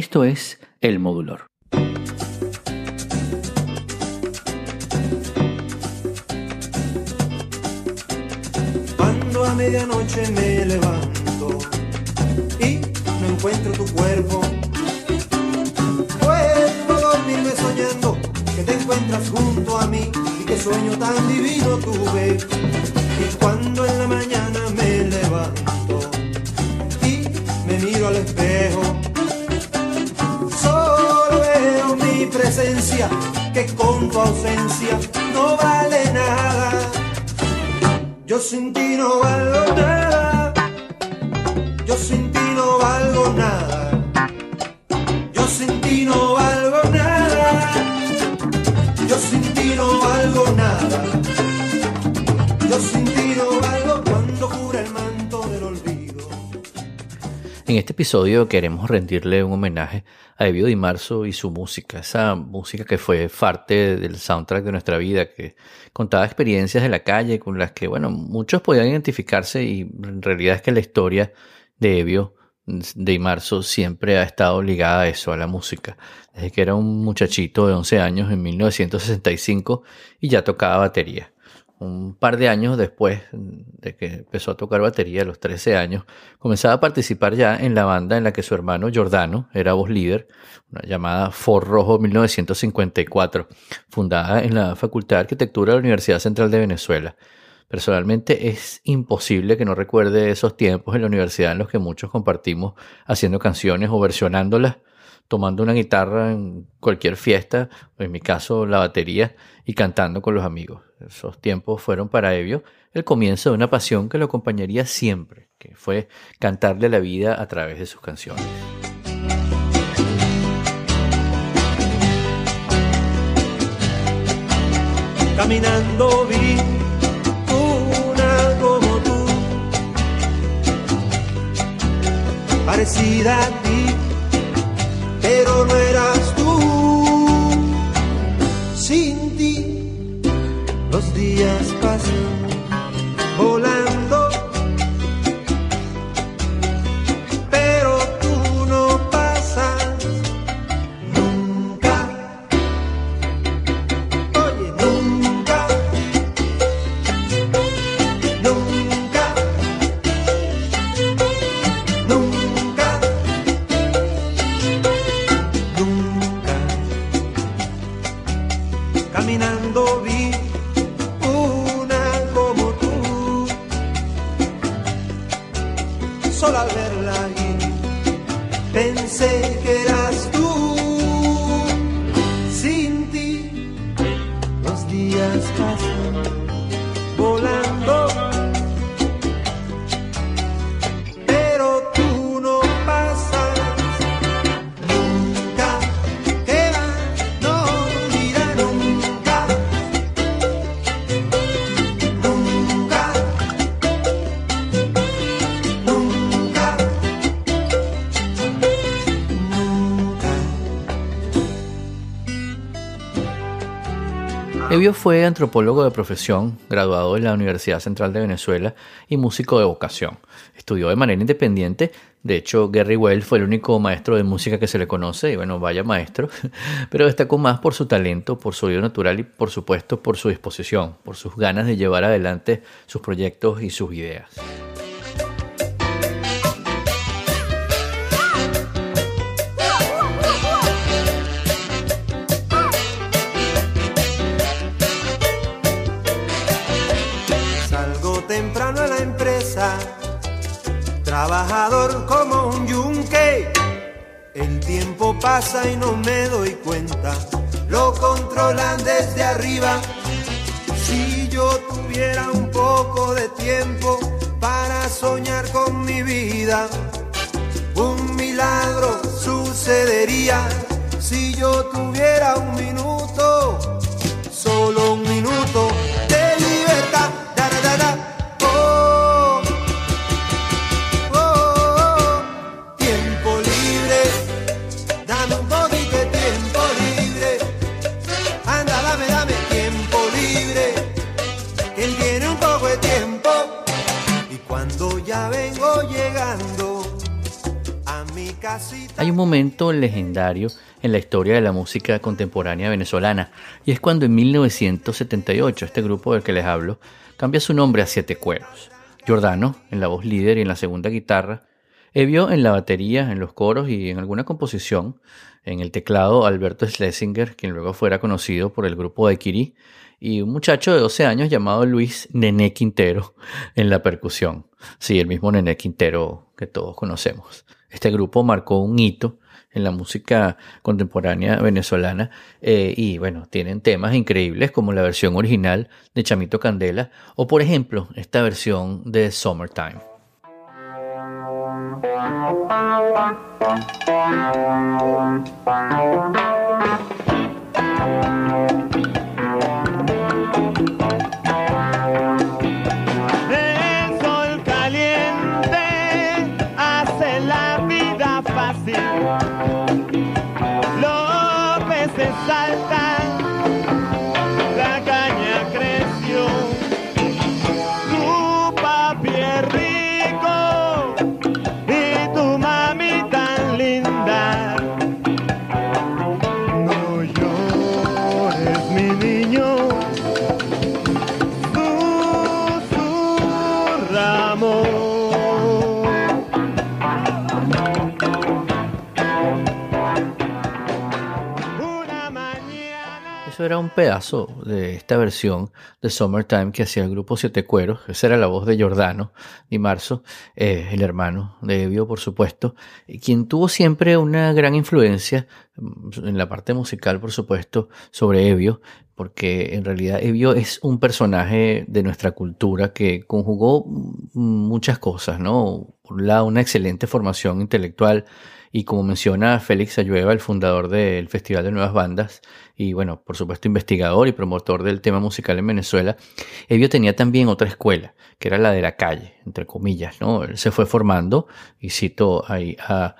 Esto es El Modulor. Cuando a medianoche me levanto y no encuentro tu cuerpo, puedo dormirme soñando que te encuentras junto a mí y qué sueño tan divino tuve. Y cuando en la mañana me levanto y me miro al espejo, que con tu ausencia no vale nada. Yo sin ti no valgo nada. Yo sin ti no valgo nada. Yo sin ti no valgo nada. Yo sin ti no valgo nada. Yo sin ti En este episodio queremos rendirle un homenaje a Evio Di Marzo y su música, esa música que fue parte del soundtrack de nuestra vida, que contaba experiencias de la calle con las que, bueno, muchos podían identificarse y en realidad es que la historia de Evio Di Marzo siempre ha estado ligada a eso, a la música. Desde que era un muchachito de 11 años en 1965 y ya tocaba batería un par de años después de que empezó a tocar batería, a los 13 años, comenzaba a participar ya en la banda en la que su hermano Giordano era voz líder, una llamada For Rojo 1954, fundada en la Facultad de Arquitectura de la Universidad Central de Venezuela. Personalmente es imposible que no recuerde esos tiempos en la universidad en los que muchos compartimos haciendo canciones o versionándolas tomando una guitarra en cualquier fiesta, o en mi caso la batería, y cantando con los amigos. Esos tiempos fueron para Evio el comienzo de una pasión que lo acompañaría siempre, que fue cantarle la vida a través de sus canciones. Caminando vi una como tú, parecida a ti los días pasan volando, Fue antropólogo de profesión, graduado en la Universidad Central de Venezuela y músico de vocación. Estudió de manera independiente, de hecho Gary Well fue el único maestro de música que se le conoce, y bueno, vaya maestro, pero destacó más por su talento, por su oído natural y por supuesto por su disposición, por sus ganas de llevar adelante sus proyectos y sus ideas. Trabajador como un yunque. El tiempo pasa y no me doy cuenta, lo controlan desde arriba. Si yo tuviera un poco de tiempo para soñar con mi vida, un milagro sucedería. Si yo tuviera un minuto, Hay un momento legendario en la historia de la música contemporánea venezolana y es cuando en 1978 este grupo del que les hablo cambia su nombre a Siete Cueros. Giordano en la voz líder y en la segunda guitarra, Evio en la batería, en los coros y en alguna composición, en el teclado Alberto Schlesinger, quien luego fuera conocido por el grupo de Kiri, y un muchacho de 12 años llamado Luis Nené Quintero en la percusión. Sí, el mismo Nené Quintero que todos conocemos. Este grupo marcó un hito en la música contemporánea venezolana eh, y bueno, tienen temas increíbles como la versión original de Chamito Candela o por ejemplo esta versión de Summertime. Era un pedazo de esta versión de Summertime que hacía el grupo Siete Cueros. Esa era la voz de Giordano Di Marzo, eh, el hermano de Evio, por supuesto, quien tuvo siempre una gran influencia mm, en la parte musical, por supuesto, sobre Evio, porque en realidad Evio es un personaje de nuestra cultura que conjugó muchas cosas, ¿no? Por un lado, una excelente formación intelectual y como menciona Félix Ayueva, el fundador del Festival de Nuevas Bandas, y bueno, por supuesto investigador y promotor del tema musical en Venezuela, Evio tenía también otra escuela, que era la de la calle, entre comillas, ¿no? Él se fue formando, y cito ahí a,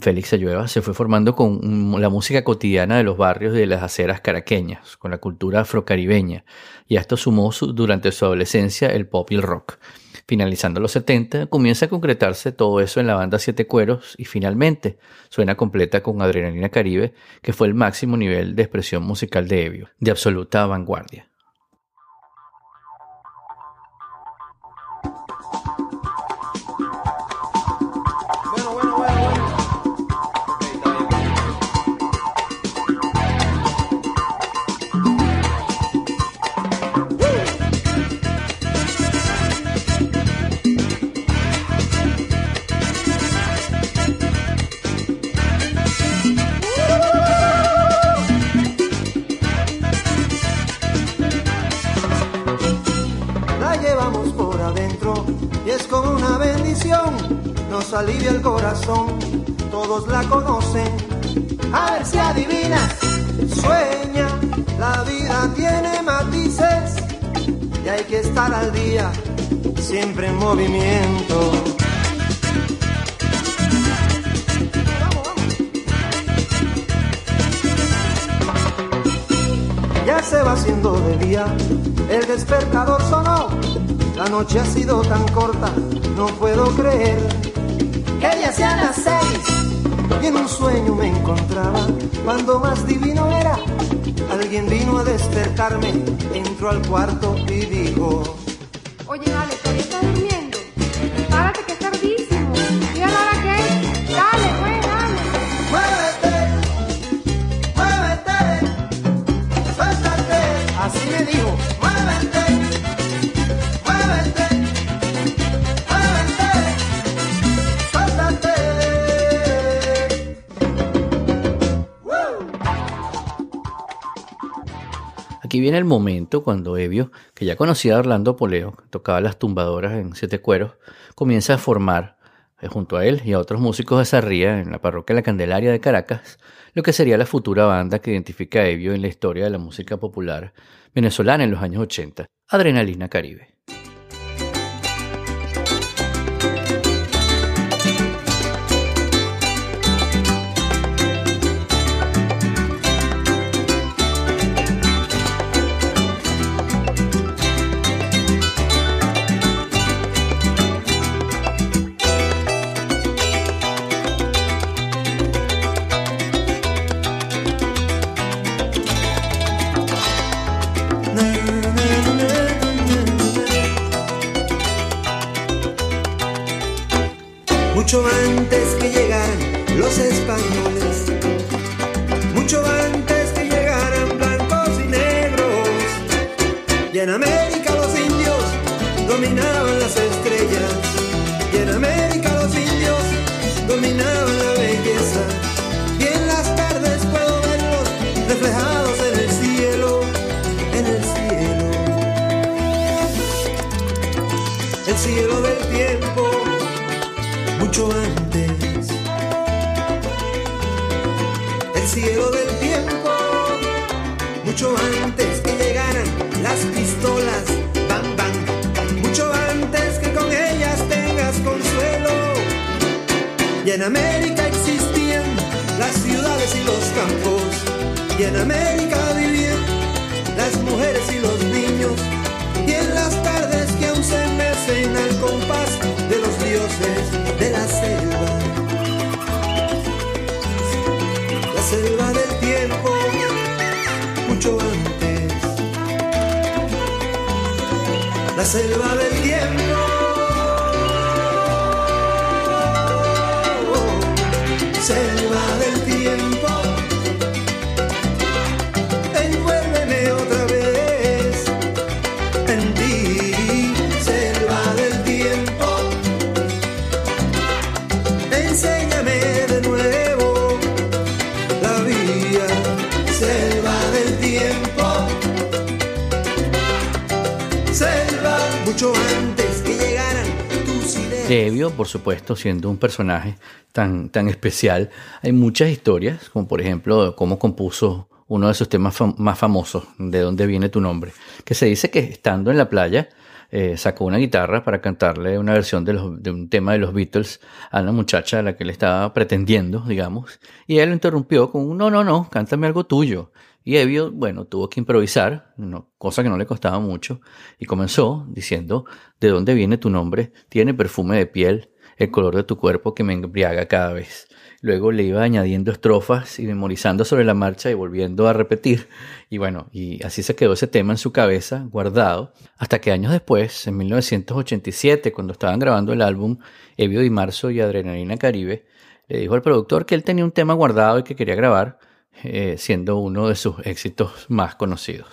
Félix Ayueva, se fue formando con la música cotidiana de los barrios de las aceras caraqueñas, con la cultura afrocaribeña, y a esto sumó durante su adolescencia el pop y el rock. Finalizando los 70, comienza a concretarse todo eso en la banda Siete Cueros y finalmente suena completa con Adrenalina Caribe, que fue el máximo nivel de expresión musical de Evio, de absoluta vanguardia. Alivia el corazón, todos la conocen. A ver si adivina, sueña, la vida tiene matices y hay que estar al día, siempre en movimiento. Ya se va haciendo de día, el despertador sonó, la noche ha sido tan corta, no puedo creer las seis. Y en un sueño me encontraba, cuando más divino era, alguien vino a despertarme, entró al cuarto y dijo, Oye, vale, ¿todavía estás? Aquí viene el momento cuando Evio, que ya conocía a Orlando Poleo, que tocaba las tumbadoras en Siete Cueros, comienza a formar, eh, junto a él y a otros músicos de Sarría, en la parroquia La Candelaria de Caracas, lo que sería la futura banda que identifica a Evio en la historia de la música popular venezolana en los años 80, Adrenalina Caribe. Selva mucho antes que llegaran tus ideas. De Evio, por supuesto, siendo un personaje tan, tan especial, hay muchas historias, como por ejemplo cómo compuso uno de sus temas más famosos, De dónde viene tu nombre, que se dice que estando en la playa eh, sacó una guitarra para cantarle una versión de, un tema de los Beatles a una muchacha a la que le estaba pretendiendo, digamos, y él lo interrumpió con no, no, no, cántame algo tuyo. Y Evio, bueno, tuvo que improvisar, no- cosa que no le costaba mucho, y comenzó diciendo, ¿de dónde viene tu nombre? Tiene perfume de piel, el color de tu cuerpo que me embriaga cada vez. Luego le iba añadiendo estrofas y memorizando sobre la marcha y volviendo a repetir. Y bueno, y así se quedó ese tema en su cabeza, guardado, hasta que años después, en 1987, cuando estaban grabando el álbum Evio Di Marzo y Adrenalina Caribe, le dijo al productor que él tenía un tema guardado y que quería grabar, eh, siendo uno de sus éxitos más conocidos.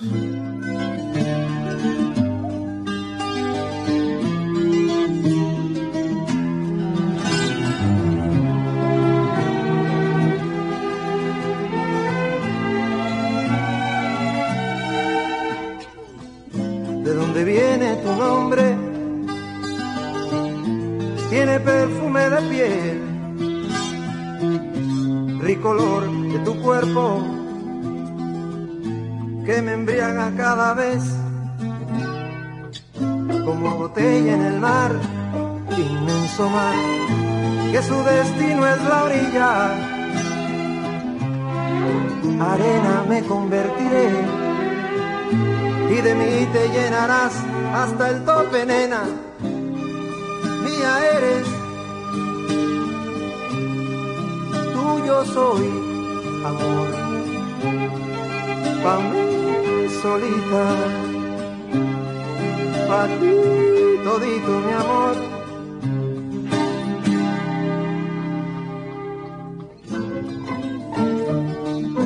¿De dónde viene tu nombre? Tiene perfume de piel, rico olor de tu cuerpo que me embriaga cada vez, como botella en el mar, inmenso mar, que su destino es la orilla. Arena me convertiré y de mí te llenarás hasta el tope, nena. Mía eres, tuyo soy, amor. Pa' mí solita, pa' ti todito mi amor.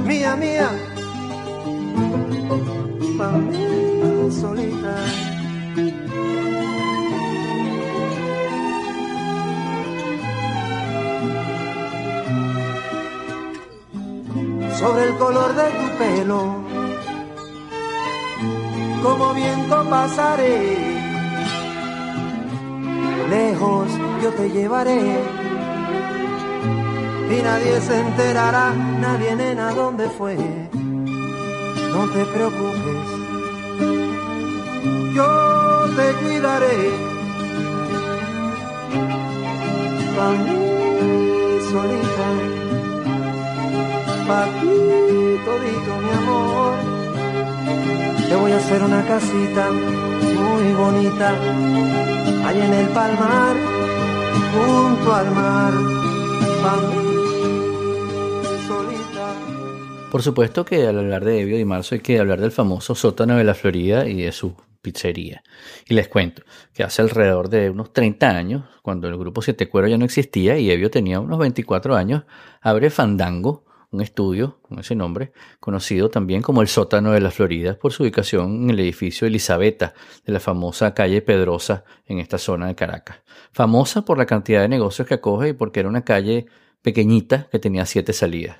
Mía, mía, pa' mí solita. Sobre el color de tu pelo, como viento pasaré. Lejos yo te llevaré y nadie se enterará, nadie nena dónde fue. No te preocupes, yo te cuidaré. Pa' mí solita, pa' ti todito mi amor. Te voy a hacer una casita muy bonita, ahí en el palmar, junto al mar. Pa' mí solita. Por supuesto que al hablar de Evio Di Marzo hay que hablar del famoso sótano de la Florida y de sus Pizzería. Y les cuento que hace alrededor de unos 30 años, cuando el grupo Siete Cuero ya no existía y Evio tenía unos 24 años, abre Fandango, un estudio con ese nombre, conocido también como el sótano de la Florida por su ubicación en el edificio Elisabetta de la famosa calle Pedrosa en esta zona de Caracas. Famosa por la cantidad de negocios que acoge y porque era una calle pequeñita que tenía siete salidas.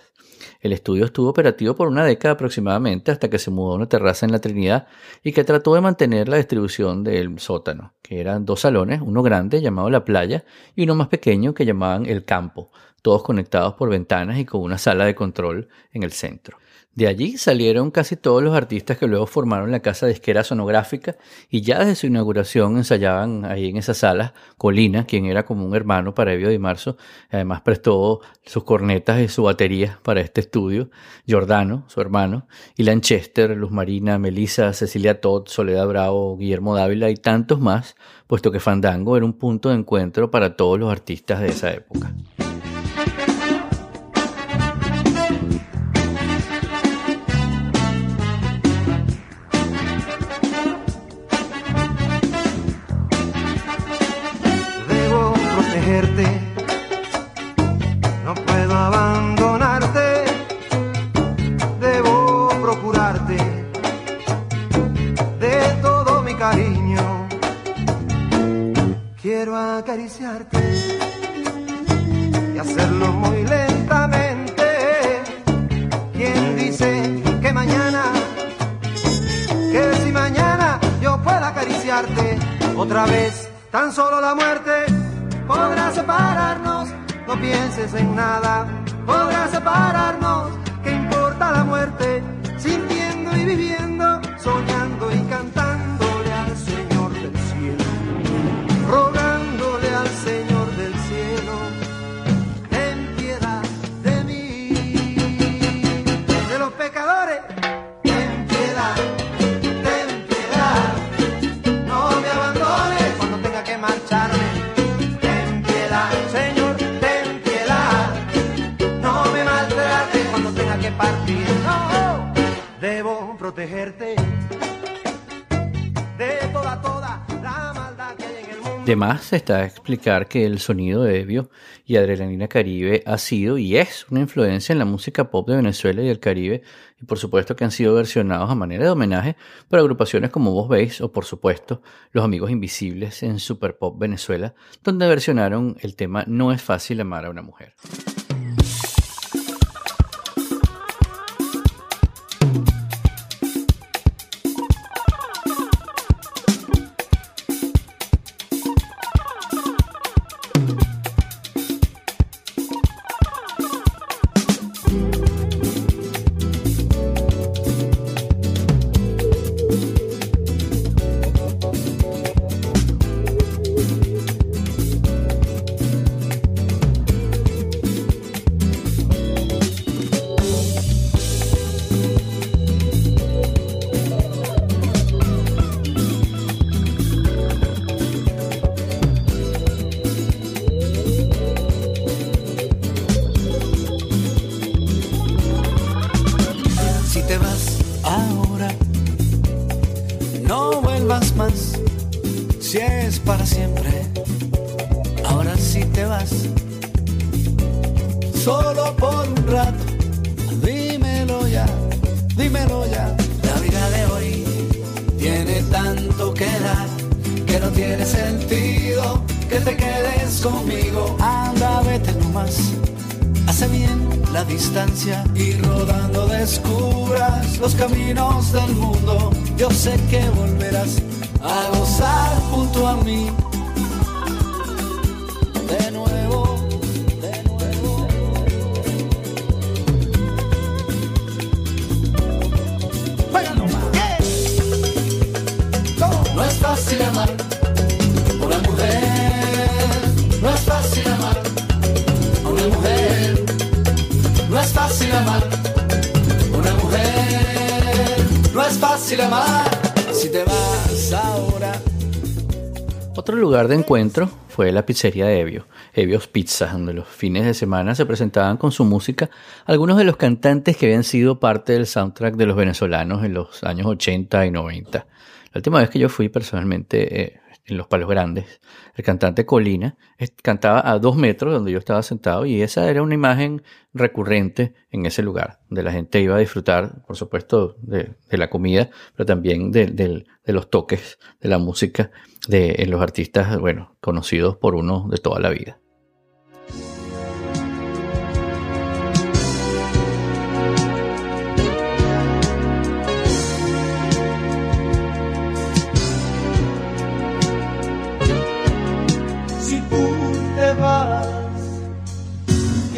El estudio estuvo operativo por una década aproximadamente hasta que se mudó a una terraza en la Trinidad y que trató de mantener la distribución del sótano, que eran dos salones, uno grande llamado La Playa y uno más pequeño que llamaban El Campo, todos conectados por ventanas y con una sala de control en el centro. De allí salieron casi todos los artistas que luego formaron la casa disquera sonográfica y ya desde su inauguración ensayaban ahí en esa sala Colina, quien era como un hermano para Evio Di Marzo, además prestó sus cornetas y su batería para este estudio, Giordano, su hermano, y Lanchester, Luz Marina, Melissa, Cecilia Todd, Soledad Bravo, Guillermo Dávila y tantos más, puesto que Fandango era un punto de encuentro para todos los artistas de esa época. Quiero acariciarte y hacerlo muy lentamente. ¿Quién dice que mañana, que si mañana yo pueda acariciarte otra vez, tan solo la muerte? podrá separarnos, no pienses en nada, podrá separarnos, ¿qué importa la muerte? Sintiendo y viviendo, soñando y protegerte de toda, toda más está explicar que el sonido de Evio y Adrenalina Caribe ha sido y es una influencia en la música pop de Venezuela y el Caribe, y por supuesto que han sido versionados a manera de homenaje por agrupaciones como Vos Veis o por supuesto Los Amigos Invisibles en Super Pop Venezuela, donde versionaron el tema No es fácil amar a una mujer. Dímelo ya. La vida de hoy tiene tanto que dar que no tiene sentido que te quedes conmigo. Anda, vete nomás. Hace bien la distancia y rodando descubras los caminos del mundo. Yo sé que volverás a gozar junto a mí. De nuevo, fácil amar te vas ahora. Otro lugar de encuentro fue la pizzería de Evio, Evio's Pizza, donde los fines de semana se presentaban con su música algunos de los cantantes que habían sido parte del soundtrack de los venezolanos en los años 80 y 90. La última vez que yo fui personalmente eh, en Los Palos Grandes, el cantante Colina cantaba a dos metros donde yo estaba sentado y esa era una imagen recurrente en ese lugar, donde la gente iba a disfrutar, por supuesto, de, la comida, pero también de, los toques, de la música, de los artistas, bueno, conocidos por uno de toda la vida.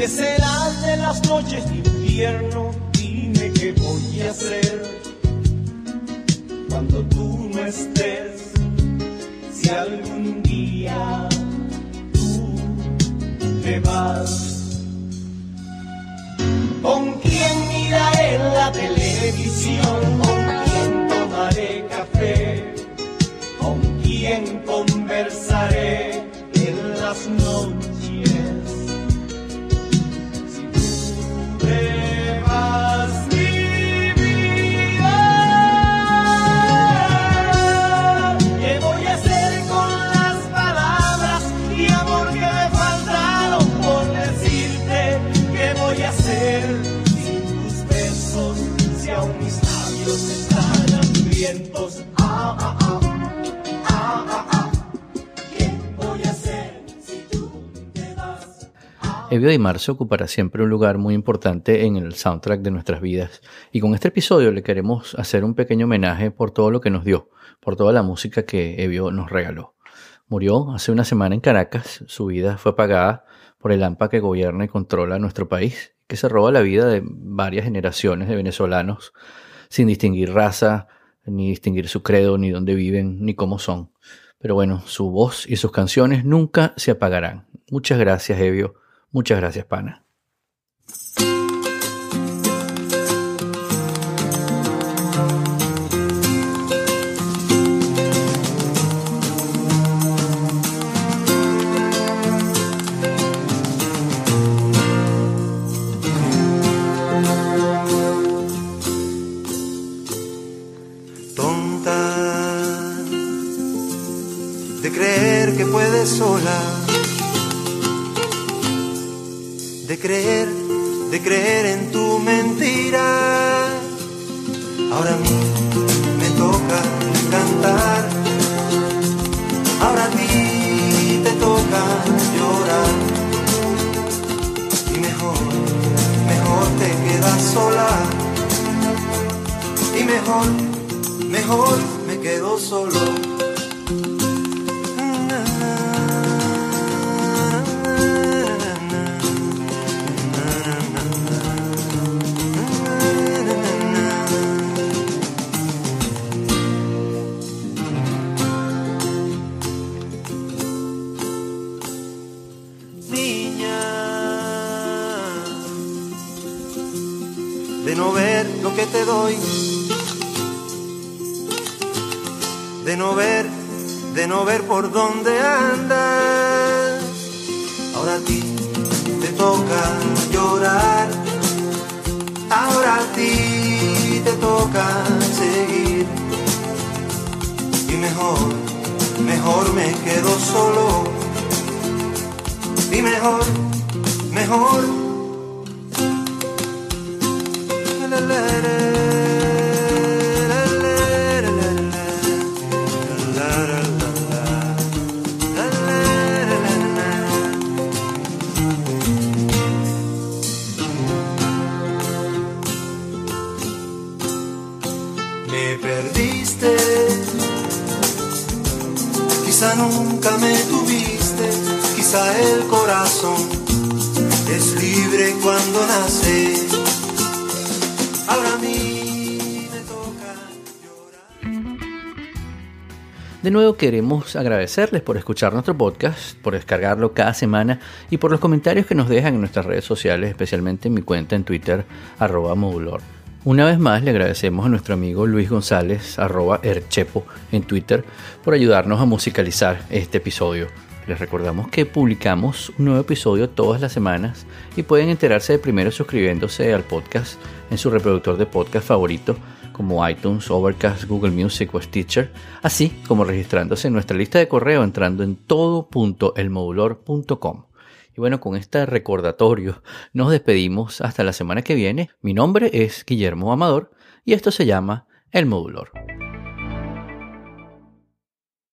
¿Qué será de las noches de invierno? Dime qué voy a hacer cuando tú no estés. Si algún día tú te vas, ¿con quién miraré la televisión? Evio Di Marzo ocupará siempre un lugar muy importante en el soundtrack de nuestras vidas. Y con este episodio le queremos hacer un pequeño homenaje por todo lo que nos dio, por toda la música que Evio nos regaló. Murió hace una semana en Caracas, su vida fue apagada por el AMPA que gobierna y controla nuestro país, que se roba la vida de varias generaciones de venezolanos sin distinguir raza, ni distinguir su credo, ni dónde viven, ni cómo son. Pero bueno, su voz y sus canciones nunca se apagarán. Muchas gracias, Evio Muchas gracias, pana. De creer, de creer en tu mentira. Ahora a mí me toca cantar, ahora a ti te toca llorar. Y mejor, mejor te quedas sola. Y mejor, mejor me quedo solo. Toca seguir. Y mejor, mejor me quedo solo. Y mejor, mejor De nuevo queremos agradecerles por escuchar nuestro podcast, por descargarlo cada semana y por los comentarios que nos dejan en nuestras redes sociales, especialmente en mi cuenta en Twitter, arroba modulor. Una vez más le agradecemos a nuestro amigo Luis González, arroba erchepo en Twitter, por ayudarnos a musicalizar este episodio. Les recordamos que publicamos un nuevo episodio todas las semanas y pueden enterarse de primero suscribiéndose al podcast en su reproductor de podcast favorito como iTunes, Overcast, Google Music o Stitcher, así como registrándose en nuestra lista de correo entrando en todo.elmodulor.com. Y bueno, con este recordatorio nos despedimos hasta la semana que viene. Mi nombre es Guillermo Amador y esto se llama El Modulor.